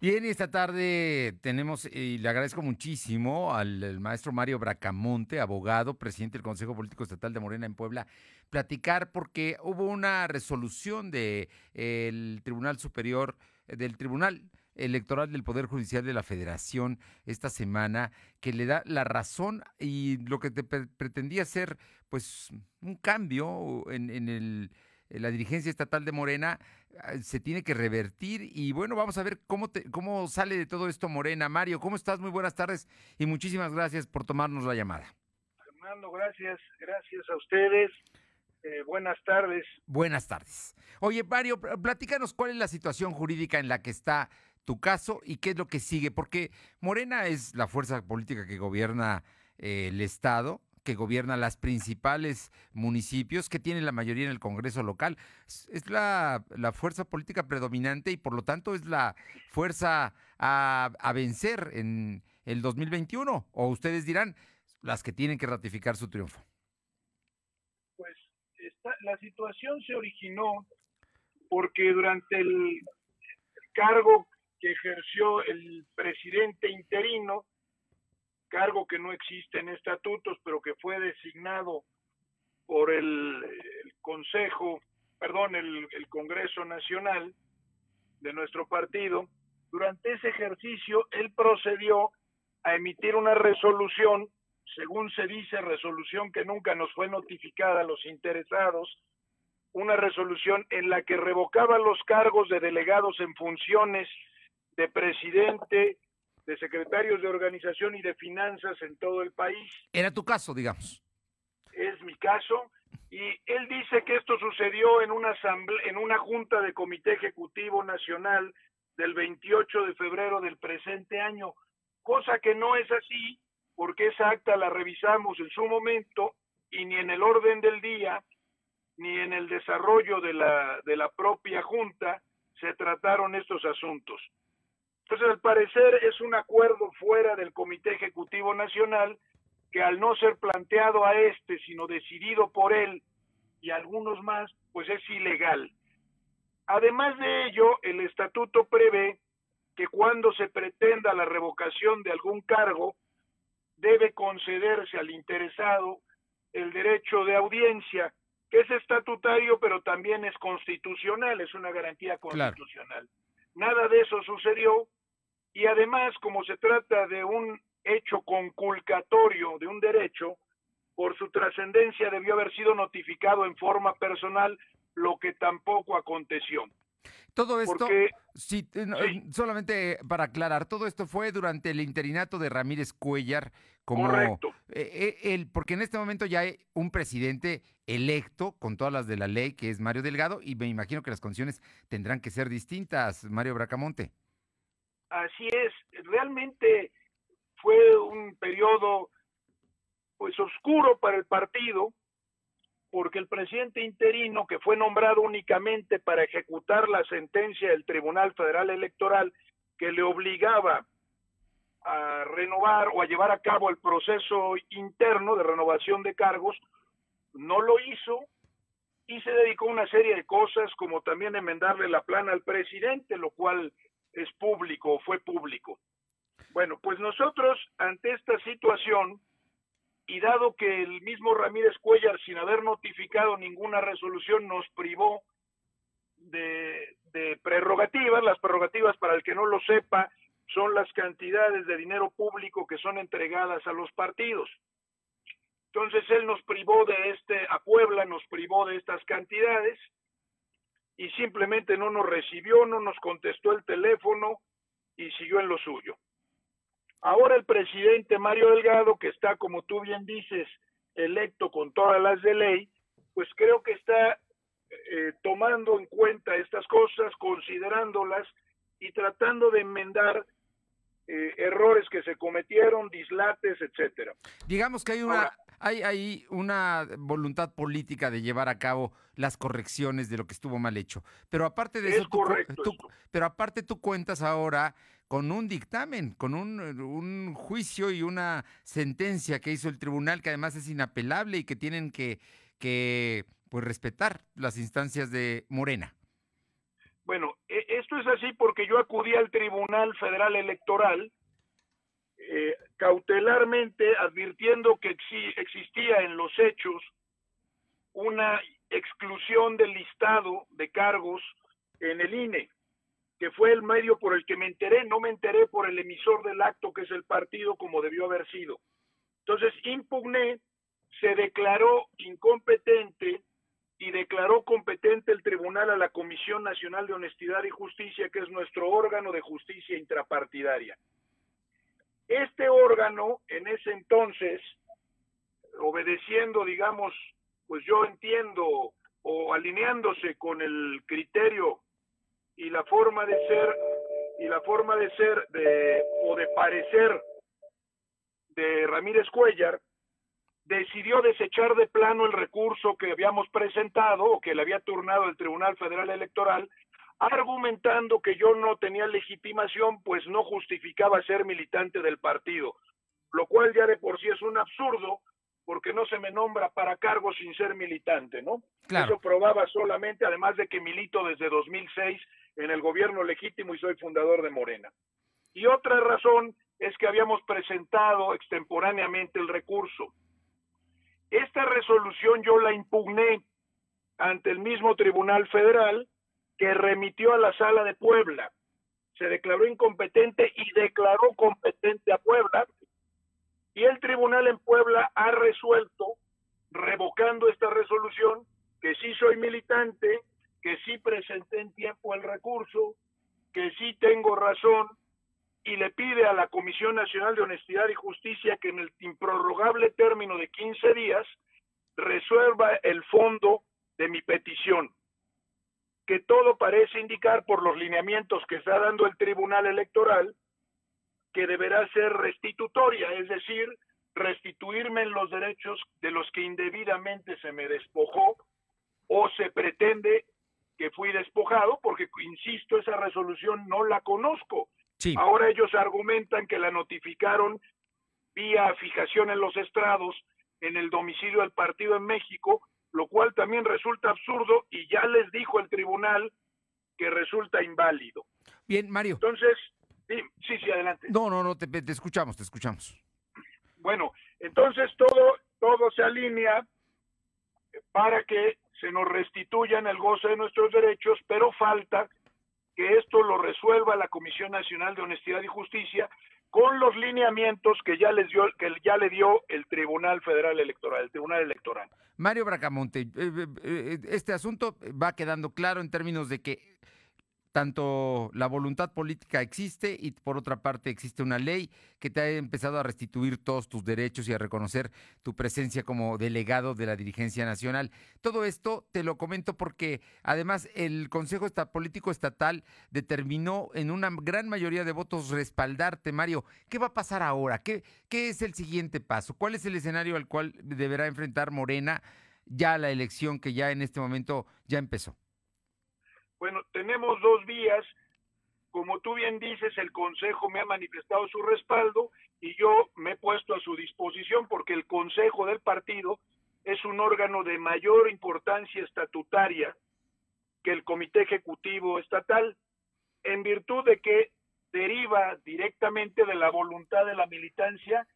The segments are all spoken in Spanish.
Bien, y esta tarde tenemos, y le agradezco muchísimo al, maestro Mario Bracamonte, abogado, presidente del Consejo Político Estatal de Morena en Puebla, platicar porque hubo una resolución del Tribunal Superior, del Tribunal Electoral del Poder Judicial de la Federación esta semana que le da la razón y lo que te pretendía ser pues un cambio en, en el eh, la dirigencia estatal de Morena ah, se tiene que revertir y bueno, vamos a ver cómo, cómo sale de todo esto Morena. Mario, ¿cómo estás? Muy buenas tardes y muchísimas gracias por tomarnos la llamada. Fernando, gracias, gracias a ustedes. Eh, buenas tardes. Buenas tardes. Oye, Mario, platícanos cuál es la situación jurídica en la que está tu caso y qué es lo que sigue, porque Morena es la fuerza política que gobierna eh, el Estado que gobierna las principales municipios, que tiene la mayoría en el Congreso local. Es la, fuerza política predominante y por lo tanto es la fuerza a, vencer en el 2021. O ustedes dirán, las que tienen que ratificar su triunfo. Pues la situación se originó porque durante el cargo que ejerció el presidente interino, cargo que no existe en estatutos, pero que fue designado por el, Consejo, perdón, el, el Congreso Nacional de nuestro partido, durante ese ejercicio él procedió a emitir una resolución, según se dice, resolución que nunca nos fue notificada a los interesados, una resolución en la que revocaba los cargos de delegados en funciones de presidente, de secretarios de organización y de finanzas en todo el país. Era tu caso, digamos. Es mi caso. Y él dice que esto sucedió en una en una junta de comité ejecutivo nacional del 28 de febrero del presente año, cosa que no es así, porque esa acta la revisamos en su momento y ni en el orden del día ni en el desarrollo de la, de la propia junta se trataron estos asuntos. Entonces, al parecer es un acuerdo fuera del Comité Ejecutivo Nacional que al no ser planteado a este, sino decidido por él y algunos más, pues es ilegal. Además de ello, el estatuto prevé que cuando se pretenda la revocación de algún cargo, debe concederse al interesado el derecho de audiencia, que es estatutario, pero también es constitucional, es una garantía constitucional. Nada de eso sucedió y además, como se trata de un hecho conculcatorio de un derecho, por su trascendencia debió haber sido notificado en forma personal, lo que tampoco aconteció. Todo esto, sí, solamente para aclarar, todo esto fue durante el interinato de Ramírez Cuellar, como Correcto. Eh, eh, porque en este momento ya hay un presidente electo con todas las de la ley, que es Mario Delgado, y me imagino que las condiciones tendrán que ser distintas, Mario Bracamonte. Así es, realmente fue un periodo pues oscuro para el partido, porque el presidente interino, que fue nombrado únicamente para ejecutar la sentencia del Tribunal Federal Electoral que le obligaba a renovar o a llevar a cabo el proceso interno de renovación de cargos, no lo hizo y se dedicó a una serie de cosas como también enmendarle la plana al presidente, lo cual es público fue público. Bueno, pues nosotros ante esta situación y dado que el mismo Ramírez Cuellar sin haber notificado ninguna resolución nos privó de, de prerrogativas, las prerrogativas para el que no lo sepa son las cantidades de dinero público que son entregadas a los partidos. Entonces él nos privó de este, a Puebla nos privó de estas cantidades, y simplemente no nos recibió, no nos contestó el teléfono y siguió en lo suyo. Ahora el presidente Mario Delgado, que está, como tú bien dices, electo con todas las de ley, pues creo que está eh, tomando en cuenta estas cosas, considerándolas y tratando de enmendar eh, errores que se cometieron, dislates, etcétera. Digamos que hay una, hay, una voluntad política de llevar a cabo las correcciones de lo que estuvo mal hecho. Pero aparte de eso, tú, pero aparte tú cuentas ahora con un dictamen, con un, un, juicio y una sentencia que hizo el tribunal que además es inapelable y que tienen que, que pues respetar las instancias de Morena. Bueno, e, esto es así porque yo acudí al Tribunal Federal Electoral eh, cautelarmente advirtiendo que existía en los hechos una exclusión del listado de cargos en el INE, que fue el medio por el que me enteré, no me enteré por el emisor del acto que es el partido como debió haber sido. Entonces impugné, se declaró incompetente y declaró competente el tribunal a la Comisión Nacional de Honestidad y Justicia, que es nuestro órgano de justicia intrapartidaria. Este órgano, en ese entonces, obedeciendo, digamos, pues yo entiendo, o alineándose con el criterio y la forma de ser, y la forma de ser de, o de parecer de Ramírez Cuellar, decidió desechar de plano el recurso que habíamos presentado o que le había turnado el Tribunal Federal Electoral, argumentando que yo no tenía legitimación, pues no justificaba ser militante del partido, lo cual ya de por sí es un absurdo, porque no se me nombra para cargo sin ser militante, ¿no? Eso probaba solamente, además de que milito desde 2006 en el gobierno legítimo y soy fundador de Morena. Y otra razón es que habíamos presentado extemporáneamente el recurso. Esta resolución yo la impugné ante el mismo Tribunal Federal que remitió a la Sala de Puebla. Se declaró incompetente y declaró competente a Puebla. Y el tribunal en Puebla ha resuelto, revocando esta resolución, que sí soy militante, que sí presenté en tiempo el recurso, que sí tengo razón y le pide a la Comisión Nacional de Honestidad y Justicia que en el improrrogable término de 15 días resuelva el fondo de mi petición, que todo parece indicar por los lineamientos que está dando el Tribunal Electoral que deberá ser restitutoria, es decir, restituirme en los derechos de los que indebidamente se me despojó o se pretende que fui despojado, porque, insisto, esa resolución no la conozco. Ahora ellos argumentan que la notificaron vía fijación en los estrados en el domicilio del partido en México, lo cual también resulta absurdo y ya les dijo el tribunal que resulta inválido. Bien, Mario. Entonces, sí, sí, adelante. No, no, no, te, te escuchamos, te escuchamos. Bueno, entonces todo, todo se alinea para que se nos restituyan el goce de nuestros derechos, pero falta que esto lo resuelva la Comisión Nacional de Honestidad y Justicia con los lineamientos que ya les dio que ya le dio el Tribunal Federal Electoral, el Tribunal Electoral. Mario Bracamonte, eh, eh, eh, este asunto va quedando claro en términos de que tanto la voluntad política existe y por otra parte existe una ley que te ha empezado a restituir todos tus derechos y a reconocer tu presencia como delegado de la dirigencia nacional. Todo esto te lo comento porque además el Consejo Político Estatal determinó en una gran mayoría de votos respaldarte, Mario. ¿Qué va a pasar ahora? ¿Qué, qué es el siguiente paso? ¿Cuál es el escenario al cual deberá enfrentar Morena ya la elección que ya en este momento ya empezó? Bueno, tenemos dos vías. Como tú bien dices, el Consejo me ha manifestado su respaldo y yo me he puesto a su disposición porque el Consejo del partido es un órgano de mayor importancia estatutaria que el Comité Ejecutivo Estatal, en virtud de que deriva directamente de la voluntad de la militancia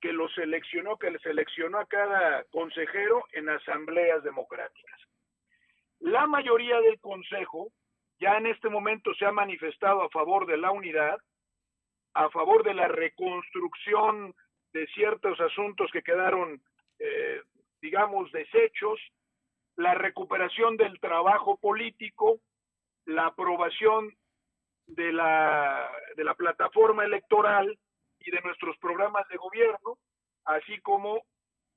que lo seleccionó, que le seleccionó a cada consejero en asambleas democráticas. La mayoría del Consejo ya en este momento se ha manifestado a favor de la unidad, a favor de la reconstrucción de ciertos asuntos que quedaron, eh, digamos, desechos, la recuperación del trabajo político, la aprobación de la, de la plataforma electoral y de nuestros programas de gobierno, así como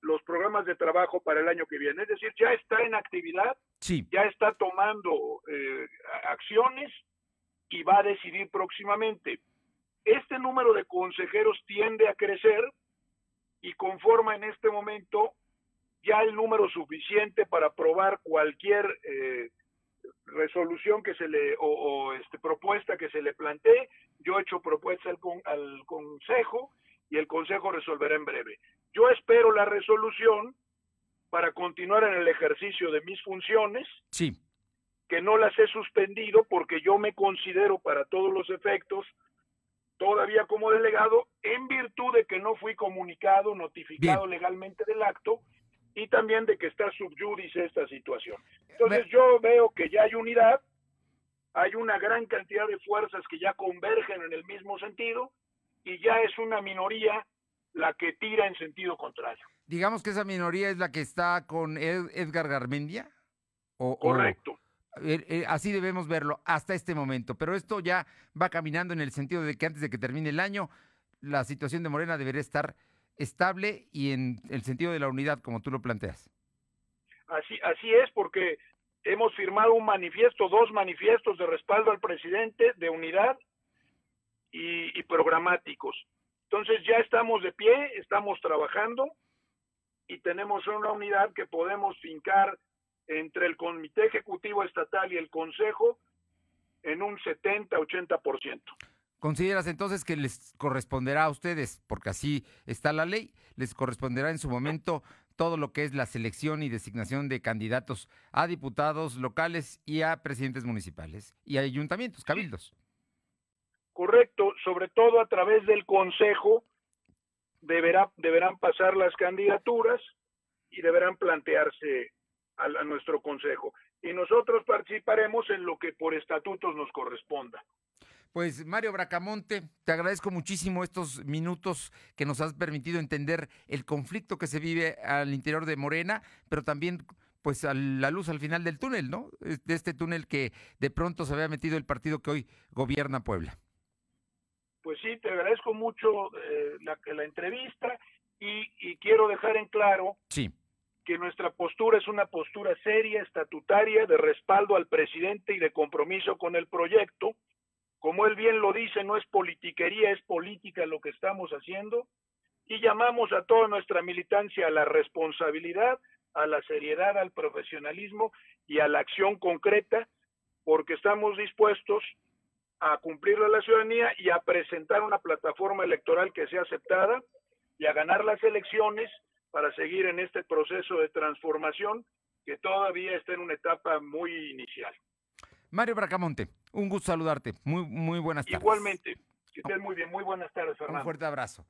los programas de trabajo para el año que viene. Es decir, ya está en actividad, ya está tomando eh, acciones y va a decidir próximamente. Este número de consejeros tiende a crecer y conforma en este momento ya el número suficiente para aprobar cualquier eh, resolución que se le o, este, propuesta que se le plantee. Yo he hecho propuesta al, al Consejo y el Consejo resolverá en breve. Yo espero la resolución para continuar en el ejercicio de mis funciones. Sí. que no las he suspendido porque yo me considero para todos los efectos todavía como delegado en virtud de que no fui comunicado, notificado legalmente del acto y también de que está subyúdice esta situación. Entonces yo veo que ya hay unidad, hay una gran cantidad de fuerzas que ya convergen en el mismo sentido y ya es una minoría la que tira en sentido contrario. Digamos que esa minoría es la que está con Edgar Garmendia. O, Correcto. Eh, eh, así debemos verlo hasta este momento. Pero esto ya va caminando en el sentido de que antes de que termine el año, la situación de Morena debería estar estable y en el sentido de la unidad, como tú lo planteas. Así, así es, porque hemos firmado un manifiesto, dos manifiestos de respaldo al presidente de unidad y, y programáticos. Entonces ya estamos de pie, estamos trabajando y tenemos una unidad que podemos fincar entre el Comité Ejecutivo Estatal y el Consejo en un 70-80%. ¿Consideras entonces que les corresponderá a ustedes, porque así está la ley, les corresponderá en su momento todo lo que es la selección y designación de candidatos a diputados locales y a presidentes municipales y a ayuntamientos, cabildos? Correcto, sobre todo a través del Consejo deberá, deberán pasar las candidaturas y deberán plantearse a, nuestro consejo. Y nosotros participaremos en lo que por estatutos nos corresponda. Pues Mario Bracamonte, te agradezco muchísimo estos minutos que nos has permitido entender el conflicto que se vive al interior de Morena, pero también pues a la luz al final del túnel, ¿no? De este túnel que de pronto se había metido el partido que hoy gobierna Puebla. Pues sí, te agradezco mucho eh, la, la, entrevista y, y, quiero dejar en claro sí que nuestra postura es una postura seria, estatutaria, de respaldo al presidente y de compromiso con el proyecto. Como él bien lo dice, no es politiquería, es política lo que estamos haciendo. Y llamamos a toda nuestra militancia a la responsabilidad, a la seriedad, al profesionalismo y a la acción concreta, porque estamos dispuestos a cumplirle a la ciudadanía y a presentar una plataforma electoral que sea aceptada y a ganar las elecciones para seguir en este proceso de transformación que todavía está en una etapa muy inicial. Mario Bracamonte, un gusto saludarte. Muy, muy buenas tardes. Igualmente, que estén muy bien. Muy buenas tardes, Fernando. Un fuerte abrazo.